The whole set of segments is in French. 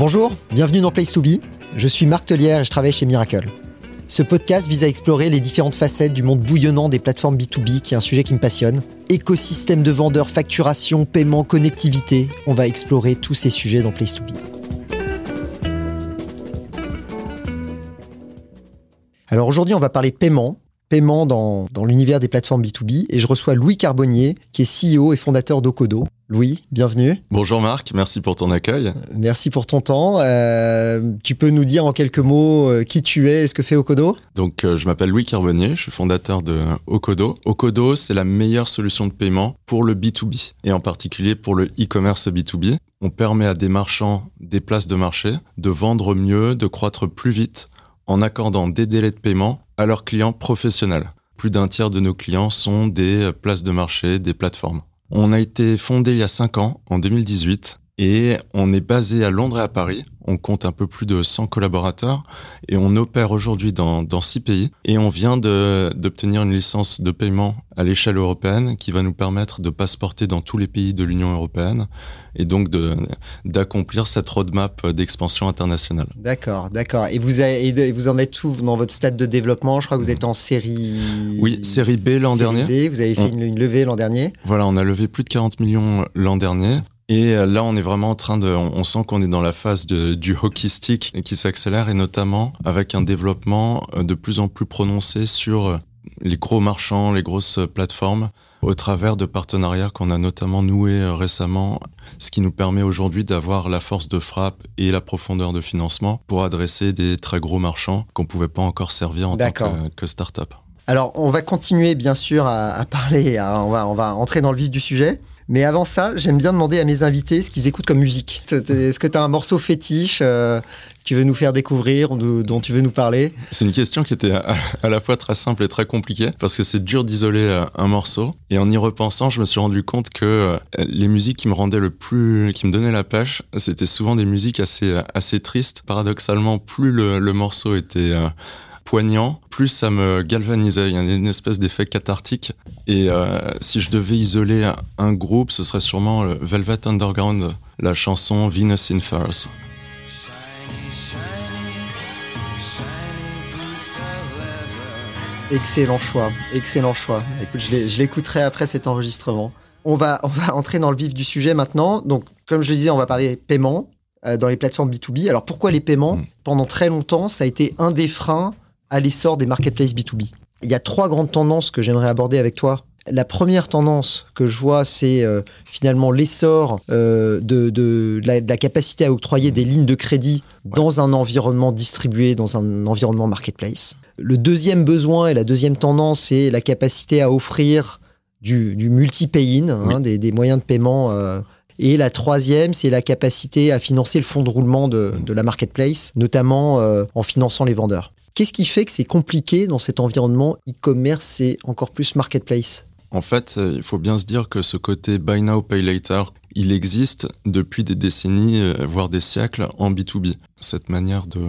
Bonjour, bienvenue dans Place to Be. Je suis Marc Tellière et je travaille chez Miracle. Ce podcast vise à explorer les différentes facettes du monde bouillonnant des plateformes B2B, qui est un sujet qui me passionne. Écosystème de vendeurs, facturation, paiement, connectivité. On va explorer tous ces sujets dans Place to Be. Alors aujourd'hui, on va parler paiement, paiement dans, dans l'univers des plateformes B2B, et je reçois Louis Carbonnier, qui est CEO et fondateur d'Okodo. Louis, bienvenue. Bonjour Marc, merci pour ton accueil. Merci pour ton temps. Euh, tu peux nous dire en quelques mots euh, qui tu es et ce que fait Okodo? Donc, euh, je m'appelle Louis Carbonnier, je suis fondateur de Okodo. Okodo, c'est la meilleure solution de paiement pour le B2B et en particulier pour le e-commerce B2B. On permet à des marchands des places de marché de vendre mieux, de croître plus vite en accordant des délais de paiement à leurs clients professionnels. Plus d'un tiers de nos clients sont des places de marché, des plateformes. On a été fondé il y a 5 ans, en 2018, et on est basé à Londres et à Paris. On compte un peu plus de 100 collaborateurs et on opère aujourd'hui dans, dans 6 pays. Et on vient d'obtenir une licence de paiement à l'échelle européenne qui va nous permettre de passeporter dans tous les pays de l'Union européenne et donc d'accomplir cette roadmap d'expansion internationale. D'accord, d'accord. Et vous, avez, vous en êtes où dans votre stade de développement? Je crois que vous êtes en série... Oui, série B l'an dernier. B, vous avez fait une, une levée l'an dernier. Voilà, on a levé plus de 40 millions l'an dernier. Et euh, là, on est vraiment en train de, on sent qu'on est dans la phase de, du hockey stick qui s'accélère et notamment avec un développement euh, de plus en plus prononcé sur euh, les gros marchands, les grosses plateformes, au travers de partenariats qu'on a notamment noués récemment, ce qui nous permet aujourd'hui d'avoir la force de frappe et la profondeur de financement pour adresser des très gros marchands qu'on pouvait pas encore servir en tant que, que start-up. Alors, on va continuer bien sûr à, à parler, on, va, on va entrer dans le vif du sujet. Mais avant ça, j'aime bien demander à mes invités ce qu'ils écoutent comme musique. Est-ce que tu as un morceau fétiche euh, que tu veux nous faire découvrir ou dont tu veux nous parler? C'est une question qui était à, la fois très simple et très compliquée parce que c'est dur d'isoler euh, un morceau. Et en y repensant, je me suis rendu compte que euh, les musiques qui me rendaient le plus, qui me donnaient la pêche, c'était souvent des musiques assez, assez tristes. Paradoxalement, plus le morceau était poignant, plus ça me galvanisait. Il y a une espèce d'effet cathartique. Et euh, si je devais isoler un groupe, ce serait sûrement le Velvet Underground, la chanson Venus in Furs. Excellent choix, excellent choix. Écoute, je l'écouterai après cet enregistrement. On va, on va entrer dans le vif du sujet maintenant. Donc, comme je le disais, on va parler paiement euh, dans les plateformes B2B. Alors, pourquoi les paiements? Hmm. Pendant très longtemps, ça a été un des freins à l'essor des marketplaces B2B. Il y a trois grandes tendances que j'aimerais aborder avec toi. La première tendance que je vois, c'est euh, finalement l'essor euh, de, la, capacité à octroyer des lignes de crédit dans un environnement distribué, dans un environnement marketplace. Le deuxième besoin et la deuxième tendance, c'est la capacité à offrir du, multi-pay-in, hein, des, moyens de paiement. Euh, et la troisième, c'est la capacité à financer le fonds de roulement de, de la marketplace, notamment en finançant les vendeurs. Qu'est-ce qui fait que c'est compliqué dans cet environnement e-commerce et encore plus marketplace? En fait, euh, il faut bien se dire que ce côté buy now, pay later, il existe depuis des décennies, euh, voire des siècles en B2B. Cette manière de,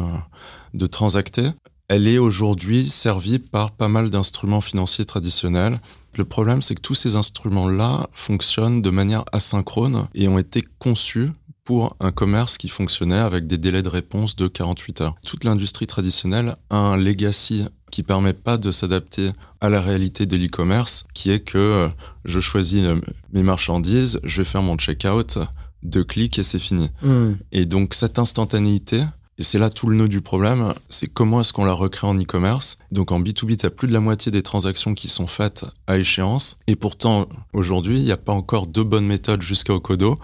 de transacter, elle est aujourd'hui servie par pas mal d'instruments financiers traditionnels. Le problème, c'est que tous ces instruments-là fonctionnent de manière asynchrone et ont été conçus pour un commerce qui fonctionnait avec des délais de réponse de 48 heures. Toute l'industrie traditionnelle a un legacy qui permet pas de s'adapter à la réalité de l'e-commerce, qui est que euh, je choisis euh, mes marchandises, je vais faire mon checkout, deux clics et c'est fini. Hmm. Et donc cette instantanéité, et c'est là tout le nœud du problème, c'est comment est-ce qu'on la recrée en e-commerce. Donc en B2B, tu as plus de la moitié des transactions qui sont faites à échéance. Et pourtant, aujourd'hui, il n'y a pas encore deux bonnes méthodes jusqu'à Okodo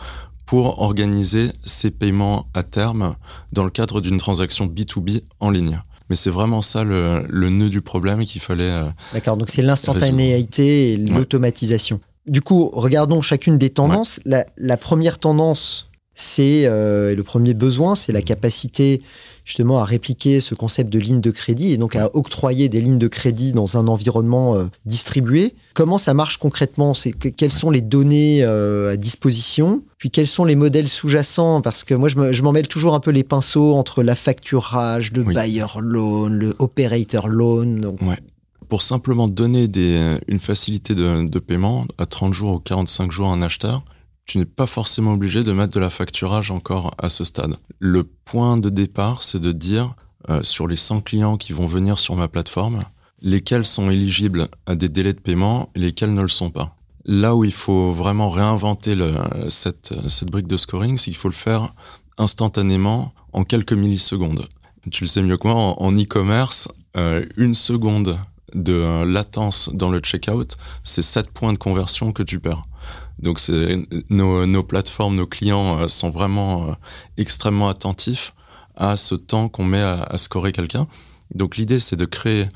pour organiser ces paiements à terme dans le cadre d'une transaction B2B en ligne. Mais c'est vraiment ça le, nœud du problème qu'il fallait. Euh, D'accord, donc c'est l'instantanéité et l'automatisation. Du coup, regardons chacune des tendances. La, première tendance, c'est euh, le premier besoin, c'est la capacité justement à répliquer ce concept de ligne de crédit et donc à octroyer des lignes de crédit dans un environnement euh, distribué. Comment ça marche concrètement? C'est quelles sont les données euh, à disposition? Puis quels sont les modèles sous-jacents? Parce que moi, je m'en mêle toujours un peu les pinceaux entre la facturage, le buyer loan, le operator loan. Pour simplement donner des, une facilité de, de paiement à 30 jours ou 45 jours à un acheteur, tu n'es pas forcément obligé de mettre de la facturage encore à ce stade. Le point de départ, c'est de dire euh, sur les 100 clients qui vont venir sur ma plateforme, lesquels sont éligibles à des délais de paiement et lesquels ne le sont pas. Là où il faut vraiment réinventer cette brique de scoring, c'est qu'il faut le faire instantanément en quelques millisecondes. Tu le sais mieux que moi, en e-commerce, euh, une seconde de euh, latence dans le checkout, c'est 7 points de conversion que tu perds. Donc nos, plateformes, nos clients euh, sont vraiment extrêmement attentifs à ce temps qu'on met à, scorer quelqu'un. Donc l'idée, c'est de créer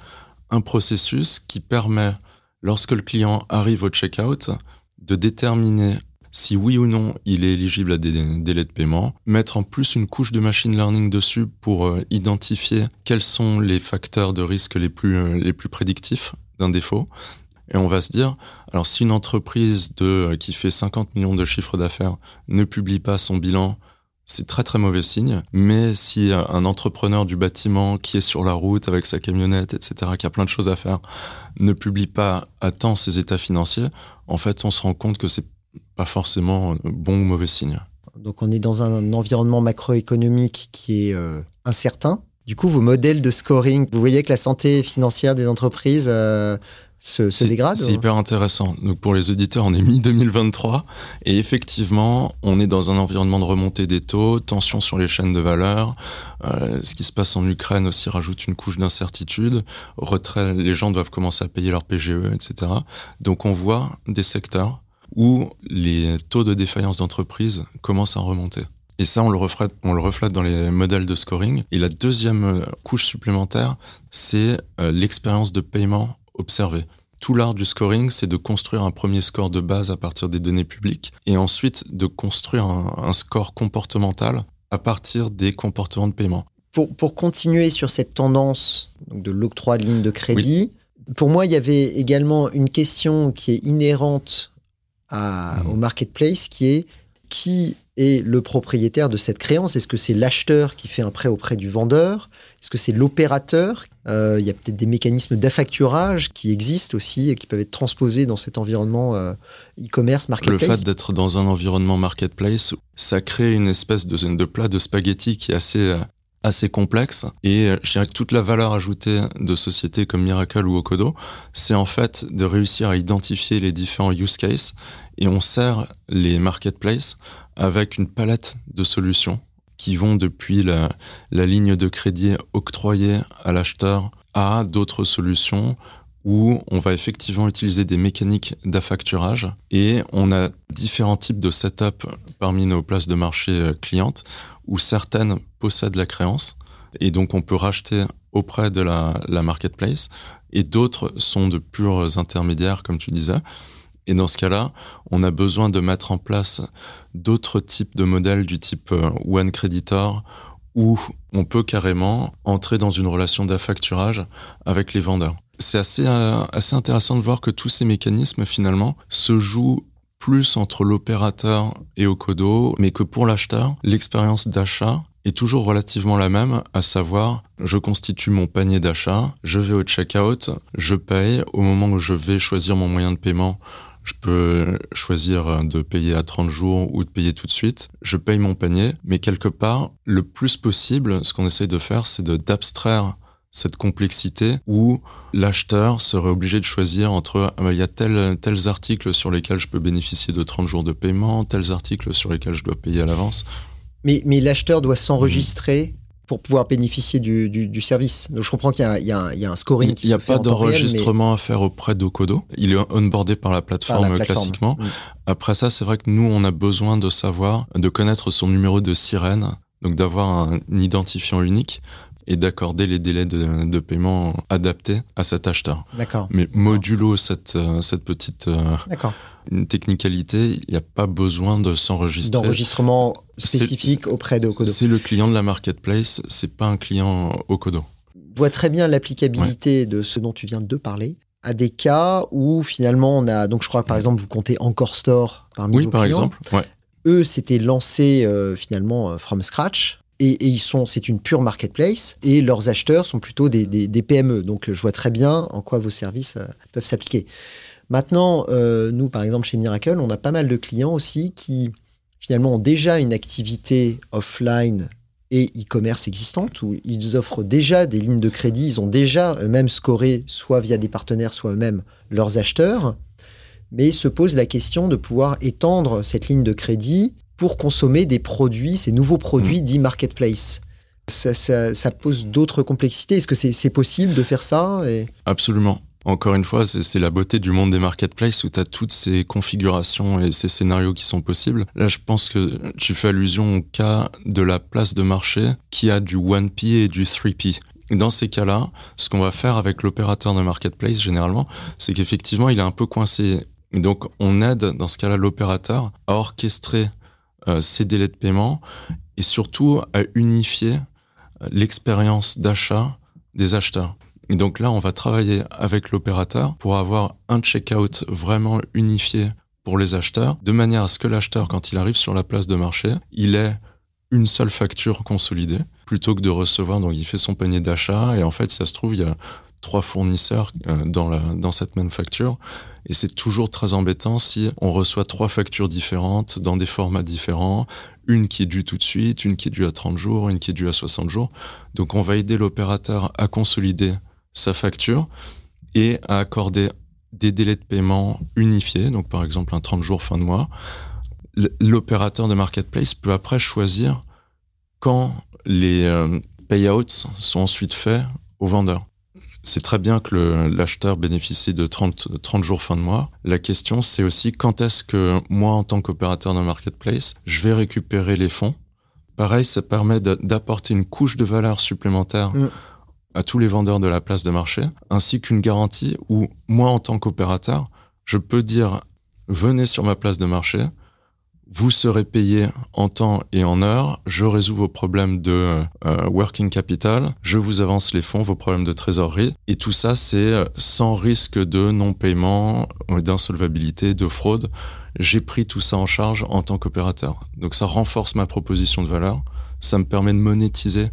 un processus qui permet, lorsque le client arrive au checkout, de déterminer si oui ou non il est éligible à des délais de paiement, mettre en plus une couche de machine learning dessus pour euh, identifier quels sont les facteurs de risque les plus, euh, les plus prédictifs d'un défaut. Et on va se dire, alors si une entreprise euh, qui fait 50 millions de chiffres d'affaires ne publie pas son bilan, c'est très très mauvais signe. Mais si un entrepreneur du bâtiment qui est sur la route avec sa camionnette, etc., qui a plein de choses à faire, ne publie pas à temps ses états financiers, en fait, on se rend compte que c'est pas forcément bon ou mauvais signe. Donc on est dans un environnement macroéconomique qui est euh, incertain. Du coup, vos modèles de scoring, vous voyez que la santé financière des entreprises euh, se, se, dégrade C'est hyper intéressant. Donc pour les auditeurs, on est mi-2023 et effectivement, on est dans un environnement de remontée des taux, tension sur les chaînes de valeur. Euh, ce qui se passe en Ukraine aussi rajoute une couche d'incertitude. Retrait, les gens doivent commencer à payer leur PGE, etc. Donc on voit des secteurs où les taux de défaillance d'entreprise commencent à remonter. Et ça, on le, reflète, on le reflète dans les modèles de scoring. Et la deuxième euh, couche supplémentaire, c'est euh, l'expérience de paiement observée. Tout l'art du scoring, c'est de construire un premier score de base à partir des données publiques et ensuite de construire un, score comportemental à partir des comportements de paiement. Pour, pour continuer sur cette tendance de l'octroi de lignes de crédit, pour moi, il y avait également une question qui est inhérente Mmh. au marketplace qui est qui est le propriétaire de cette créance. Est-ce que c'est l'acheteur qui fait un prêt auprès du vendeur? Est-ce que c'est l'opérateur? Euh, Il y a peut-être des mécanismes d'affacturage qui existent aussi et qui peuvent être transposés dans cet environnement euh, e-commerce, marketplace. Le fait d'être dans un environnement marketplace, ça crée une espèce de, de plat de spaghetti qui est assez, euh, assez complexe. Et je dirais que toute la valeur ajoutée de sociétés comme Miracle ou Okodo, c'est en fait de réussir à identifier les différents use cases et on sert les marketplaces avec une palette de solutions qui vont depuis la, ligne de crédit octroyée à l'acheteur à d'autres solutions où on va effectivement utiliser des mécaniques d'affacturage et on a différents types de setup parmi nos places de marché euh, clientes où certaines possèdent la créance et donc on peut racheter auprès de la, la marketplace et d'autres sont de purs intermédiaires comme tu disais et dans ce cas-là, on a besoin de mettre en place d'autres types de modèles du type euh, One Creditor où on peut carrément entrer dans une relation d'affacturage avec les vendeurs. C'est assez, euh, assez intéressant de voir que tous ces mécanismes finalement se jouent plus entre l'opérateur et Okodo, mais que pour l'acheteur, l'expérience d'achat est toujours relativement la même, à savoir, je constitue mon panier d'achat, je vais au checkout, je paye, au moment où je vais choisir mon moyen de paiement, je peux choisir de payer à 30 jours ou de payer tout de suite. Je paye mon panier, mais quelque part, le plus possible, ce qu'on essaye de faire, c'est d'abstraire cette complexité où l'acheteur serait obligé de choisir entre ah bah, il y a tel, tels articles sur lesquels je peux bénéficier de 30 jours de paiement, tels articles sur lesquels je dois payer à l'avance. Mais, mais l'acheteur doit s'enregistrer pour pouvoir bénéficier du, du, service. Donc je comprends qu'il y, y, y, a un scoring Il n'y a pas d'enregistrement à faire auprès d'Okodo. Il est onboardé par la plateforme, classiquement. Mm. Après ça, c'est vrai que nous, on a besoin de savoir, de connaître son numéro de sirène, donc d'avoir un, identifiant unique et d'accorder les délais de, de, paiement adaptés à cet acheteur. D'accord. Mais modulo cette, euh, cette petite euh, D'accord une technicalité, il n'y a pas besoin de s'enregistrer. D'enregistrement spécifique auprès de Okodo. C'est le client de la marketplace, c'est pas un client Okodo. Je vois très bien l'applicabilité de ce dont tu viens de parler à des cas où finalement on a donc je crois que par exemple vous comptez Encore Store parmi oui, vos par clients. exemple. Ouais. Eux c'était lancé euh, finalement euh, from scratch et, et, ils sont c'est une pure marketplace et leurs acheteurs sont plutôt des, des, des, PME donc je vois très bien en quoi vos services euh, peuvent s'appliquer. Maintenant, euh, nous, par exemple, chez Miracle, on a pas mal de clients aussi qui, finalement, ont déjà une activité offline et e-commerce existante, où ils offrent déjà des lignes de crédit, ils ont déjà eux-mêmes scoré, soit via des partenaires, soit eux-mêmes, leurs acheteurs, mais se pose la question de pouvoir étendre cette ligne de crédit pour consommer des produits, ces nouveaux produits mmh. dits marketplace. Ça, ça, pose d'autres complexités. Est-ce que c'est possible de faire ça Absolument. Encore une fois, c'est la beauté du monde des marketplaces où tu as toutes ces configurations et ces scénarios qui sont possibles. Là, je pense que tu fais allusion au cas de la place de marché qui a du 1P et du 3P. Dans ces cas-là, ce qu'on va faire avec l'opérateur de marketplace, généralement, c'est qu'effectivement, il est un peu coincé. Donc, on aide, dans ce cas-là, l'opérateur à orchestrer euh, ses délais de paiement et surtout à unifier euh, l'expérience d'achat des acheteurs. Et donc là, on va travailler avec l'opérateur pour avoir un checkout vraiment unifié pour les acheteurs, de manière à ce que l'acheteur, quand il arrive sur la place de marché, il ait une seule facture consolidée, plutôt que de recevoir, donc il fait son panier d'achat, et en fait, ça se trouve, il y a trois fournisseurs euh, dans, dans cette même facture. Et c'est toujours très embêtant si on reçoit trois factures différentes dans des formats différents, une qui est due tout de suite, une qui est due à 30 jours, une qui est due à 60 jours. Donc on va aider l'opérateur à consolider sa facture et à accorder des délais de paiement unifiés, donc par exemple un 30 jours fin de mois. L'opérateur de marketplace peut après choisir quand les euh, payouts sont ensuite faits au vendeur. C'est très bien que l'acheteur bénéficie de 30, 30 jours fin de mois. La question, c'est aussi quand est-ce que moi, en tant qu'opérateur de marketplace, je vais récupérer les fonds? Pareil, ça permet d'apporter une couche de valeur supplémentaire mm à tous les vendeurs de la place de marché, ainsi qu'une garantie où moi, en tant qu'opérateur, je peux dire venez sur ma place de marché, vous serez payé en temps et en heure, je résous vos problèmes de euh, working capital, je vous avance les fonds, vos problèmes de trésorerie, et tout ça, c'est euh, sans risque de non-paiement, euh, d'insolvabilité, de fraude. J'ai pris tout ça en charge en tant qu'opérateur. Donc ça renforce ma proposition de valeur, ça me permet de monétiser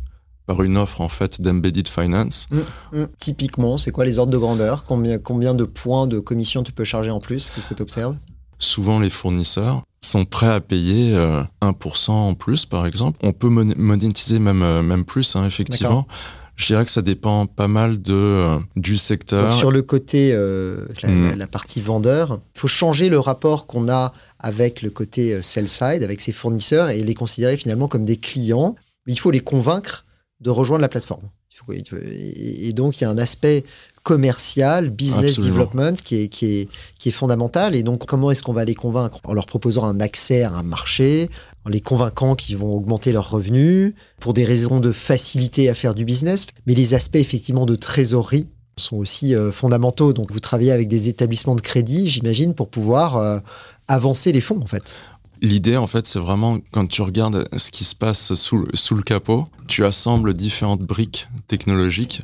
par une offre en fait d'embedded finance. Mmh, mmh. Typiquement, c'est quoi les ordres de grandeur? Combien, combien de points de commission tu peux charger en plus? Qu'est-ce que tu observes? Souvent, les fournisseurs sont prêts à payer 1% euh, en plus, par exemple. On peut monétiser même, euh, même plus, hein, effectivement. Je dirais que ça dépend pas mal de, euh, du secteur. sur le côté, la, mmh. la, partie vendeur, il faut changer le rapport qu'on a avec le côté sell-side, avec ses fournisseurs, et les considérer finalement comme des clients. Mais il faut les convaincre de rejoindre la plateforme. Et donc, il y a un aspect commercial, business development qui est, qui, est, qui est fondamental. Et donc, comment est-ce qu'on va les convaincre? En leur proposant un accès à un marché, en les convainquant qu'ils vont augmenter leurs revenus, pour des raisons de facilité à faire du business. Mais les aspects, effectivement, de trésorerie sont aussi euh, fondamentaux. Donc, vous travaillez avec des établissements de crédit, j'imagine, pour pouvoir euh, avancer les fonds, en fait. L'idée, en fait, c'est vraiment quand tu regardes ce qui se passe sous, sous le capot, tu assembles différentes briques technologiques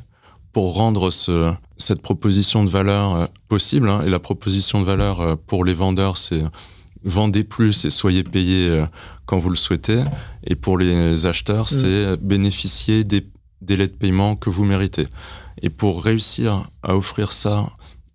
pour rendre ce, cette proposition de valeur euh, possible. Hein. Et la proposition de valeur euh, pour les vendeurs, c'est vendez plus et soyez payés euh, quand vous le souhaitez. Et pour les acheteurs, mm. c'est bénéficier des délais de paiement que vous méritez. Et pour réussir à offrir ça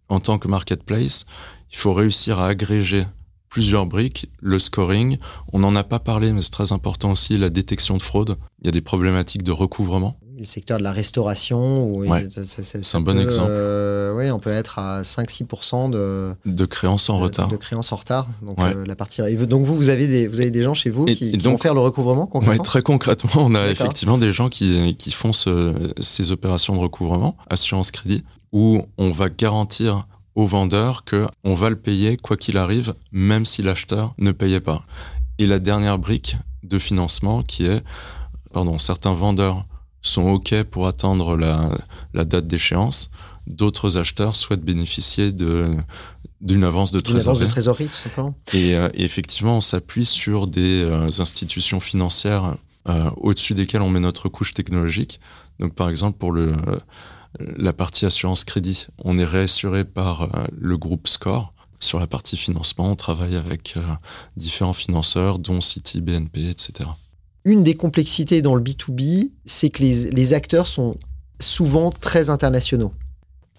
en tant que marketplace, il faut réussir à agréger plusieurs briques, le scoring, on n'en a pas parlé, mais c'est très important aussi, la détection de fraude. Il y a des problématiques de recouvrement. Le secteur de la restauration, c'est un bon exemple. Euh, oui, on peut être à 5-6% de, de créances en retard. De créances en retard. Donc, euh, la partie... donc vous, vous avez, des, vous avez des gens chez vous qui, vont faire le recouvrement concrètement Très concrètement, on a effectivement des gens qui, qui font ces opérations de recouvrement, assurance crédit, où on va garantir au vendeur que on va le payer quoi qu'il arrive, même si l'acheteur ne payait pas. Et la dernière brique de financement qui est, pardon, certains vendeurs sont OK pour attendre la, date d'échéance, d'autres acheteurs souhaitent bénéficier de d'une avance de trésorerie. avance de trésorerie, tout simplement. Et, euh, effectivement, on s'appuie sur des euh, institutions financières euh, au-dessus desquelles on met notre couche technologique. Donc, par exemple, pour le la partie assurance crédit, on est réassuré par euh, le groupe Score. Sur la partie financement, on travaille avec euh, différents financeurs, dont Citi, BNP, etc. Une des complexités dans le B2B, c'est que les, acteurs sont souvent très internationaux.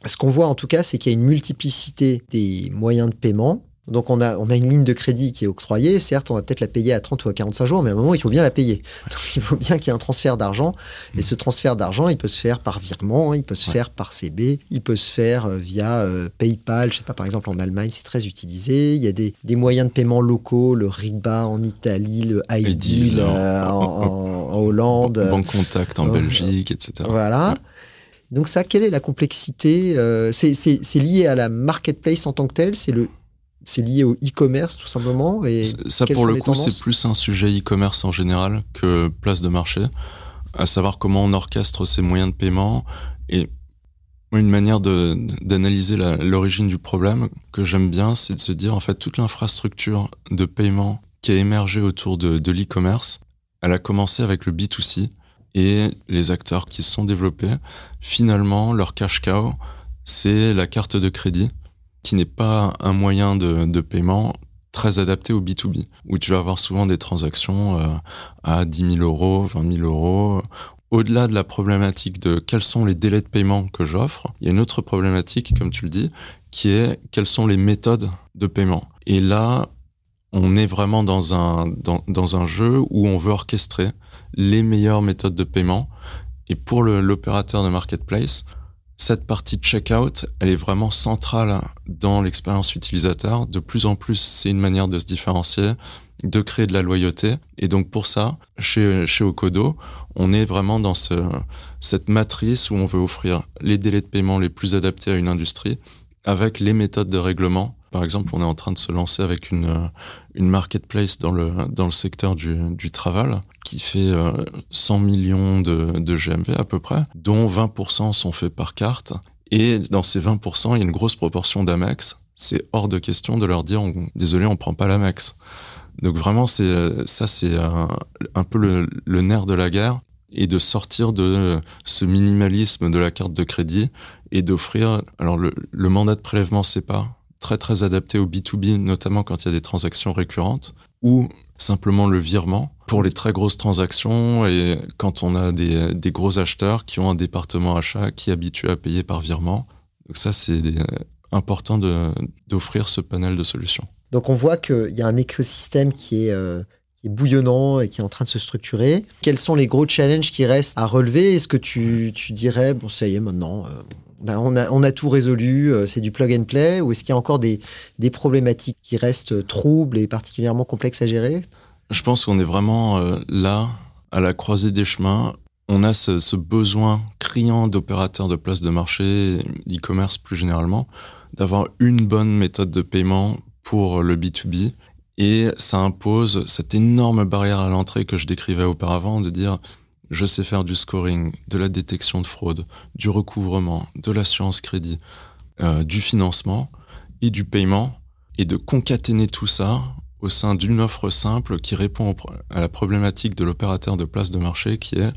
Ce qu'on voit en tout cas, c'est qu'il y a une multiplicité des moyens de paiement donc on a, on a une ligne de crédit qui est octroyée. Certes, on va peut-être la payer à 30 ou à 45 jours, mais à un moment, il faut bien la payer. Donc il faut bien qu'il y ait un transfert d'argent. Et mm. ce transfert d'argent, il peut se faire par virement, il peut se faire par CB, il peut se faire euh, via euh, PayPal. Je sais pas, par exemple, en Allemagne, c'est très utilisé. Il y a des, des, moyens de paiement locaux, le Riba en Italie, le iDeal euh, en, Hollande. Banque Contact en Belgique, etc. Voilà. Donc ça, quelle est la complexité C'est lié à la marketplace en tant que telle C'est le c'est lié au e-commerce tout simplement et Ça pour le coup c'est plus un sujet e-commerce en général que place de marché, à savoir comment on orchestre ces moyens de paiement et une manière d'analyser l'origine du problème que j'aime bien, c'est de se dire en fait toute l'infrastructure de paiement qui a émergé autour de, de l'e-commerce, elle a commencé avec le B2C et les acteurs qui se sont développés, finalement leur cash cow, c'est la carte de crédit qui n'est pas un moyen de, paiement très adapté au B2B, où tu vas avoir souvent des transactions euh, à 10 000 euros, 20 000 euros. Au-delà de la problématique de quels sont les délais de paiement que j'offre, il y a une autre problématique, comme tu le dis, qui est quelles sont les méthodes de paiement. Et là, on est vraiment dans un, dans, dans un jeu où on veut orchestrer les meilleures méthodes de paiement. Et pour l'opérateur de marketplace, cette partie checkout, elle est vraiment centrale dans l'expérience utilisateur. De plus en plus, c'est une manière de se différencier, de créer de la loyauté. Et donc pour ça, chez, chez Okodo, on est vraiment dans ce, cette matrice où on veut offrir les délais de paiement les plus adaptés à une industrie avec les méthodes de règlement par exemple, on est en train de se lancer avec une, une marketplace dans le, dans le secteur du, du travail qui fait 100 euh, millions de, GMV à peu près, dont 20% sont faits par carte. Et dans ces 20%, il y a une grosse proportion d'Amex. C'est hors de question de leur dire désolé, on prend pas l'Amex. Donc vraiment, c'est ça, c'est un, peu le, nerf de la guerre et de sortir de ce minimalisme de la carte de crédit et d'offrir. Alors le, le mandat de prélèvement, c'est pas très très adapté au B2B, notamment quand il y a des transactions récurrentes, ou simplement le virement pour les très grosses transactions et quand on a des, des gros acheteurs qui ont un département achat qui est habitué à payer par virement. Donc ça, c'est important d'offrir ce panel de solutions. Donc on voit qu'il y a un écosystème qui est, euh, qui est bouillonnant et qui est en train de se structurer. Quels sont les gros challenges qui restent à relever? Est-ce que tu, tu, dirais, bon ça y est maintenant, euh, ben, on, a, tout résolu, euh, c'est du plug and play, ou est-ce qu'il y a encore des, problématiques qui restent troubles et particulièrement complexes à gérer? Je pense qu'on est vraiment euh, là, à la croisée des chemins. On a ce, besoin criant d'opérateurs de place de marché, e-commerce plus généralement, d'avoir une bonne méthode de paiement pour le B2B. Et ça impose cette énorme barrière à l'entrée que je décrivais auparavant, de dire je sais faire du scoring, de la détection de fraude, du recouvrement, de l'assurance crédit, euh, du financement et du paiement, et de concaténer tout ça au sein d'une offre simple qui répond à la problématique de l'opérateur de place de marché qui est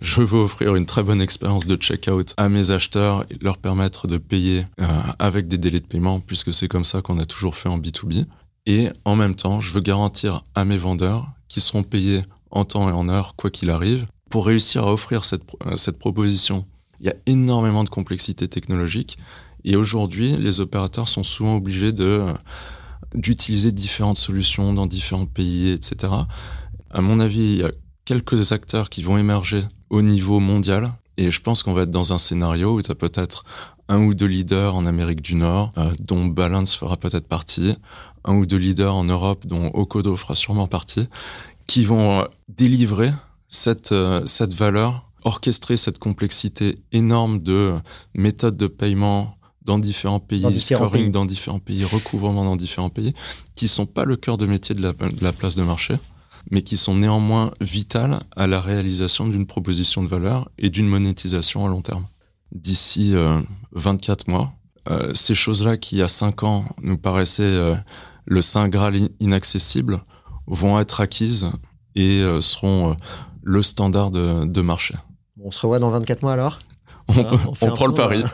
je veux offrir une très bonne expérience de checkout à mes acheteurs et leur permettre de payer euh, avec des délais de paiement puisque c'est comme ça qu'on a toujours fait en B2B. Et en même temps, je veux garantir à mes vendeurs qu'ils seront payés en temps et en heure quoi qu'il arrive pour réussir à offrir cette, euh, cette proposition, il y a énormément de complexité technologique. Et aujourd'hui, les opérateurs sont souvent obligés de euh, d'utiliser différentes solutions dans différents pays, etc. À mon avis, il y a quelques acteurs qui vont émerger au niveau mondial. Et je pense qu'on va être dans un scénario où tu as peut-être un ou deux leaders en Amérique du Nord, euh, dont Balance fera peut-être partie, un ou deux leaders en Europe, dont Okodo fera sûrement partie, qui vont délivrer cette, euh, cette valeur, orchestrer cette complexité énorme de méthodes de paiement dans différents pays, scoring dans différents pays, recouvrement dans différents pays, qui sont pas le cœur de métier de la, de la place de marché, mais qui sont néanmoins vitales à la réalisation d'une proposition de valeur et d'une monétisation à long terme. D'ici 24 euh, mois, euh, ces choses-là qui, il y a 5 ans, nous paraissaient le Saint Graal inaccessible, vont être acquises et seront le standard de, marché. on se revoit dans 24 mois alors? On, prend le pari.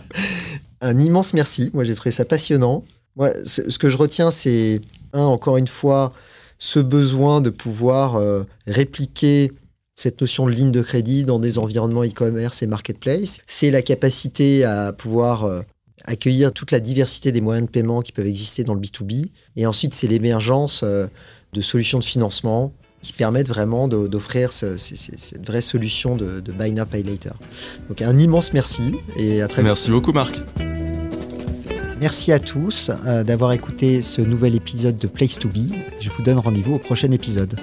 un immense merci. Moi, j'ai trouvé ça passionnant. Moi, ce, que je retiens, c'est, un, encore une fois, ce besoin de pouvoir euh, répliquer cette notion de ligne de crédit dans des environnements e-commerce et marketplace. C'est la capacité à pouvoir euh, accueillir toute la diversité des moyens de paiement qui peuvent exister dans le B2B. Et ensuite, c'est l'émergence euh, de solutions de financement qui permettent vraiment d'offrir cette vraie solution de, de Buy Now, Pay Later. Donc un immense merci et à très Merci beaucoup Marc. Merci à tous euh, d'avoir écouté ce nouvel épisode de Place to Be. Je vous donne rendez-vous au prochain épisode.